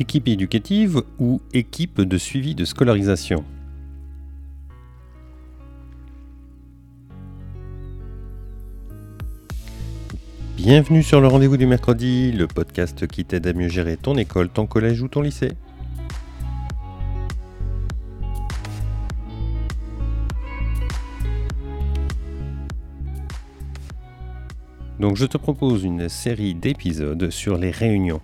Équipe éducative ou équipe de suivi de scolarisation? Bienvenue sur le rendez-vous du mercredi, le podcast qui t'aide à mieux gérer ton école, ton collège ou ton lycée. Donc je te propose une série d'épisodes sur les réunions.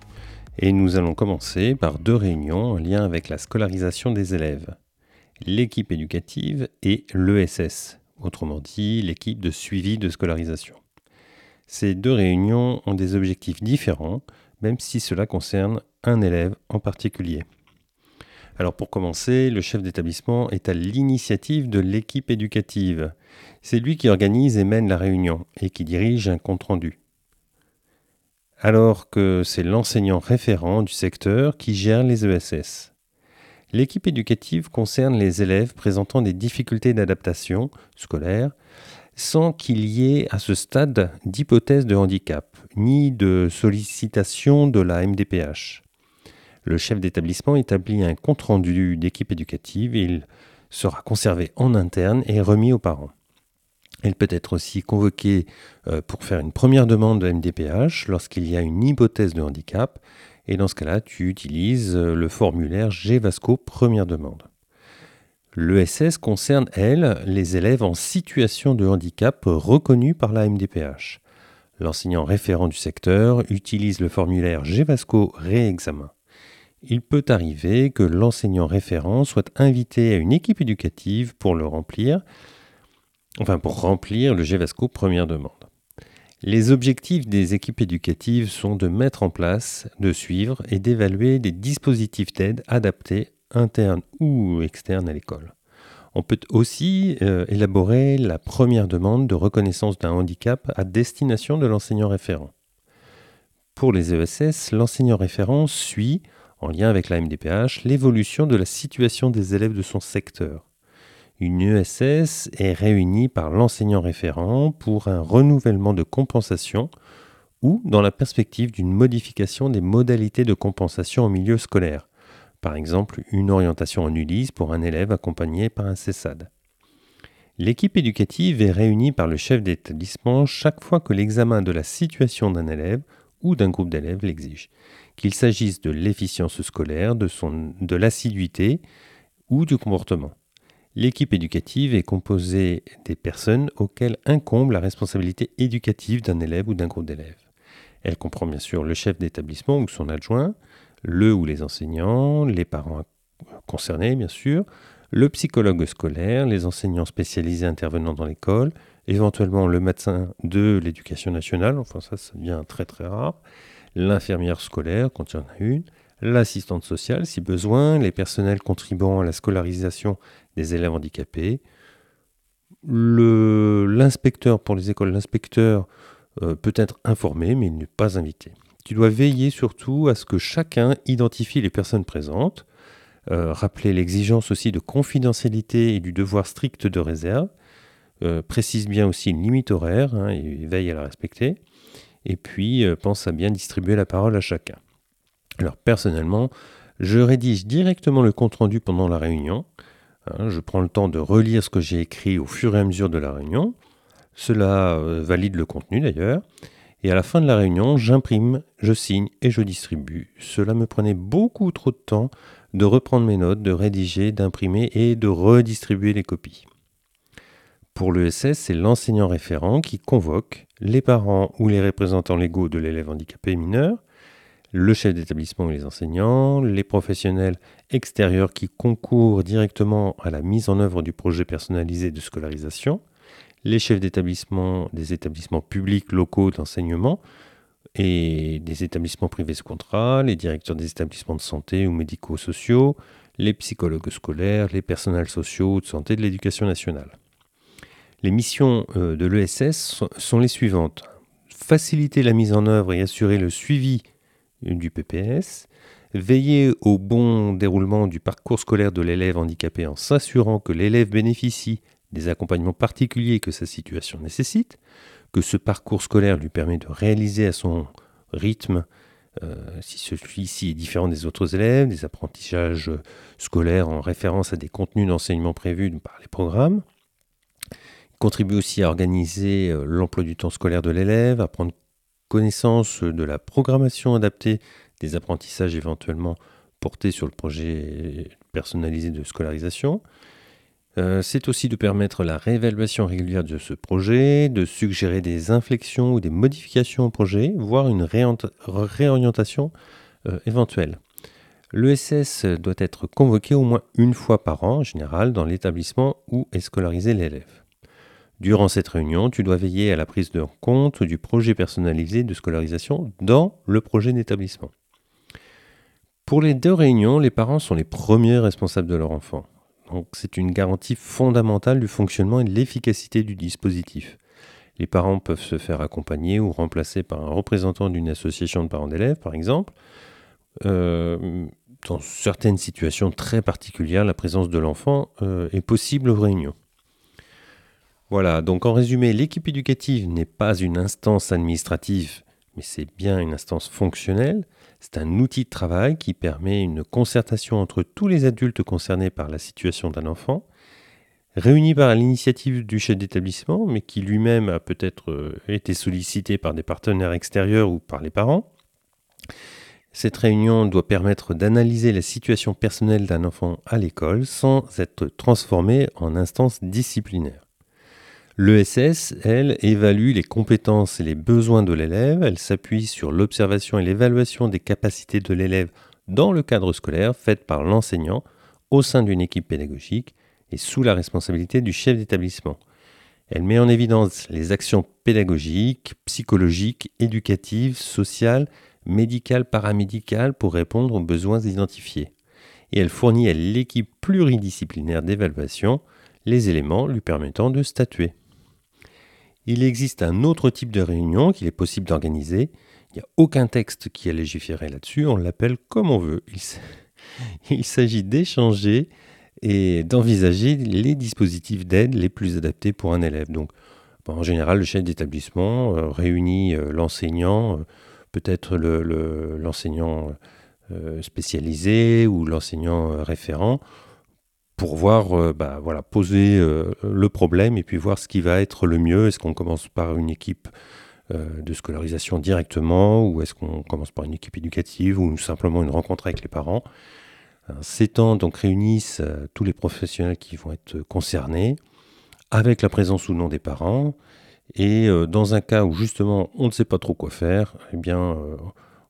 Et nous allons commencer par deux réunions en lien avec la scolarisation des élèves. L'équipe éducative et l'ESS, autrement dit l'équipe de suivi de scolarisation. Ces deux réunions ont des objectifs différents, même si cela concerne un élève en particulier. Alors pour commencer, le chef d'établissement est à l'initiative de l'équipe éducative. C'est lui qui organise et mène la réunion et qui dirige un compte-rendu. Alors que c'est l'enseignant référent du secteur qui gère les ESS. L'équipe éducative concerne les élèves présentant des difficultés d'adaptation scolaire sans qu'il y ait à ce stade d'hypothèse de handicap, ni de sollicitation de la MDPH. Le chef d'établissement établit un compte-rendu d'équipe éducative il sera conservé en interne et remis aux parents. Elle peut être aussi convoquée euh, pour faire une première demande de MDPH lorsqu'il y a une hypothèse de handicap. Et dans ce cas-là, tu utilises euh, le formulaire GVASCO première demande. L'ESS concerne, elle, les élèves en situation de handicap reconnus par la MDPH. L'enseignant référent du secteur utilise le formulaire GVASCO réexamen il peut arriver que l'enseignant référent soit invité à une équipe éducative pour le remplir, enfin pour remplir le GEVASCO première demande. Les objectifs des équipes éducatives sont de mettre en place, de suivre et d'évaluer des dispositifs d'aide adaptés internes ou externes à l'école. On peut aussi euh, élaborer la première demande de reconnaissance d'un handicap à destination de l'enseignant référent. Pour les ESS, l'enseignant référent suit, en lien avec la MDPH, l'évolution de la situation des élèves de son secteur. Une ESS est réunie par l'enseignant référent pour un renouvellement de compensation ou dans la perspective d'une modification des modalités de compensation au milieu scolaire, par exemple une orientation en ULIS pour un élève accompagné par un CESAD. L'équipe éducative est réunie par le chef d'établissement chaque fois que l'examen de la situation d'un élève ou d'un groupe d'élèves l'exige qu'il s'agisse de l'efficience scolaire, de, de l'assiduité ou du comportement. L'équipe éducative est composée des personnes auxquelles incombe la responsabilité éducative d'un élève ou d'un groupe d'élèves. Elle comprend bien sûr le chef d'établissement ou son adjoint, le ou les enseignants, les parents concernés bien sûr, le psychologue scolaire, les enseignants spécialisés intervenant dans l'école, éventuellement le médecin de l'éducation nationale, enfin ça, ça devient très très rare, l'infirmière scolaire quand il y en a une, l'assistante sociale si besoin, les personnels contribuant à la scolarisation des élèves handicapés, l'inspecteur pour les écoles, l'inspecteur euh, peut être informé mais il n'est pas invité. Tu dois veiller surtout à ce que chacun identifie les personnes présentes, euh, rappeler l'exigence aussi de confidentialité et du devoir strict de réserve, euh, précise bien aussi une limite horaire hein, et veille à la respecter et puis pense à bien distribuer la parole à chacun. Alors personnellement, je rédige directement le compte-rendu pendant la réunion. Hein, je prends le temps de relire ce que j'ai écrit au fur et à mesure de la réunion. Cela euh, valide le contenu d'ailleurs. Et à la fin de la réunion, j'imprime, je signe et je distribue. Cela me prenait beaucoup trop de temps de reprendre mes notes, de rédiger, d'imprimer et de redistribuer les copies. Pour l'ESS, c'est l'enseignant référent qui convoque les parents ou les représentants légaux de l'élève handicapé mineur, le chef d'établissement ou les enseignants, les professionnels extérieurs qui concourent directement à la mise en œuvre du projet personnalisé de scolarisation, les chefs d'établissement des établissements publics locaux d'enseignement et des établissements privés sous contrat, les directeurs des établissements de santé ou médico-sociaux, les psychologues scolaires, les personnels sociaux de santé de l'éducation nationale. Les missions euh, de l'ESS sont les suivantes. Faciliter la mise en œuvre et assurer le suivi du PPS, veiller au bon déroulement du parcours scolaire de l'élève handicapé en s'assurant que l'élève bénéficie des accompagnements particuliers que sa situation nécessite, que ce parcours scolaire lui permet de réaliser à son rythme si celui-ci est différent des autres élèves, des apprentissages scolaires en référence à des contenus d'enseignement prévus par les programmes. Il contribue aussi à organiser l'emploi du temps scolaire de l'élève, à prendre connaissance de la programmation adaptée des apprentissages éventuellement portés sur le projet personnalisé de scolarisation. Euh, c'est aussi de permettre la réévaluation régulière de ce projet, de suggérer des inflexions ou des modifications au projet, voire une réorientation euh, éventuelle. L'ESS doit être convoqué au moins une fois par an, en général, dans l'établissement où est scolarisé l'élève. Durant cette réunion, tu dois veiller à la prise de compte du projet personnalisé de scolarisation dans le projet d'établissement. Pour les deux réunions, les parents sont les premiers responsables de leur enfant. Donc c'est une garantie fondamentale du fonctionnement et de l'efficacité du dispositif. Les parents peuvent se faire accompagner ou remplacer par un représentant d'une association de parents d'élèves, par exemple. Euh, dans certaines situations très particulières, la présence de l'enfant euh, est possible aux réunions. Voilà, donc en résumé, l'équipe éducative n'est pas une instance administrative, mais c'est bien une instance fonctionnelle. C'est un outil de travail qui permet une concertation entre tous les adultes concernés par la situation d'un enfant, réunis par l'initiative du chef d'établissement, mais qui lui-même a peut-être euh, été sollicité par des partenaires extérieurs ou par les parents. Cette réunion doit permettre d'analyser la situation personnelle d'un enfant à l'école sans être transformée en instance disciplinaire. L'ESS, elle, évalue les compétences et les besoins de l'élève. Elle s'appuie sur l'observation et l'évaluation des capacités de l'élève dans le cadre scolaire faite par l'enseignant au sein d'une équipe pédagogique et sous la responsabilité du chef d'établissement. Elle met en évidence les actions pédagogiques, psychologiques, éducatives, sociales, médicales, paramédicales pour répondre aux besoins identifiés. Et elle fournit à l'équipe pluridisciplinaire d'évaluation les éléments lui permettant de statuer. Il existe un autre type de réunion qu'il est possible d'organiser. Il n'y a aucun texte qui a légiféré là-dessus, on l'appelle comme on veut. Il s'agit d'échanger et d'envisager les dispositifs d'aide les plus adaptés pour un élève. Donc, en général, le chef d'établissement euh, réunit euh, l'enseignant, euh, peut-être l'enseignant spécialisé ou l'enseignant référent, pour voir, euh, bah, voilà, poser euh, le problème et puis voir ce qui va être le mieux. Est-ce qu'on commence par une équipe euh, de scolarisation directement ou est-ce qu'on commence par une équipe éducative ou simplement une rencontre avec les parents? Ces temps donc réunissent tous les professionnels qui vont être concernés avec la présence ou non des parents. Et dans un cas où justement on ne sait pas trop quoi faire, eh bien,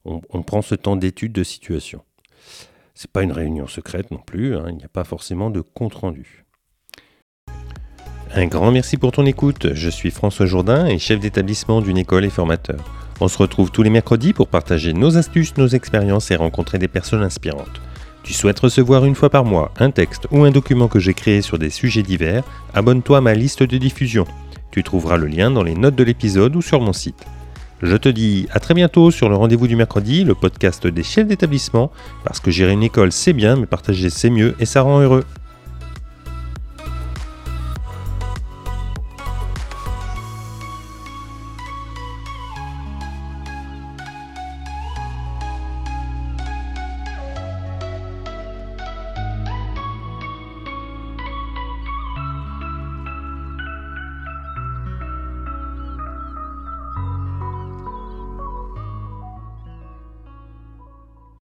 on prend ce temps d'étude de situation. C'est pas une réunion secrète non plus, hein, il n'y a pas forcément de compte-rendu. Un grand merci pour ton écoute. Je suis François Jourdain et chef d'établissement d'une école et formateur. On se retrouve tous les mercredis pour partager nos astuces, nos expériences et rencontrer des personnes inspirantes. Tu souhaites recevoir une fois par mois un texte ou un document que j'ai créé sur des sujets divers? Abonne-toi à ma liste de diffusion. Tu trouveras le lien dans les notes de l'épisode ou sur mon site. Je te dis à très bientôt sur le rendez-vous du mercredi, le podcast des chefs d'établissement, parce que gérer une école c'est bien, mais partager c'est mieux et ça rend heureux.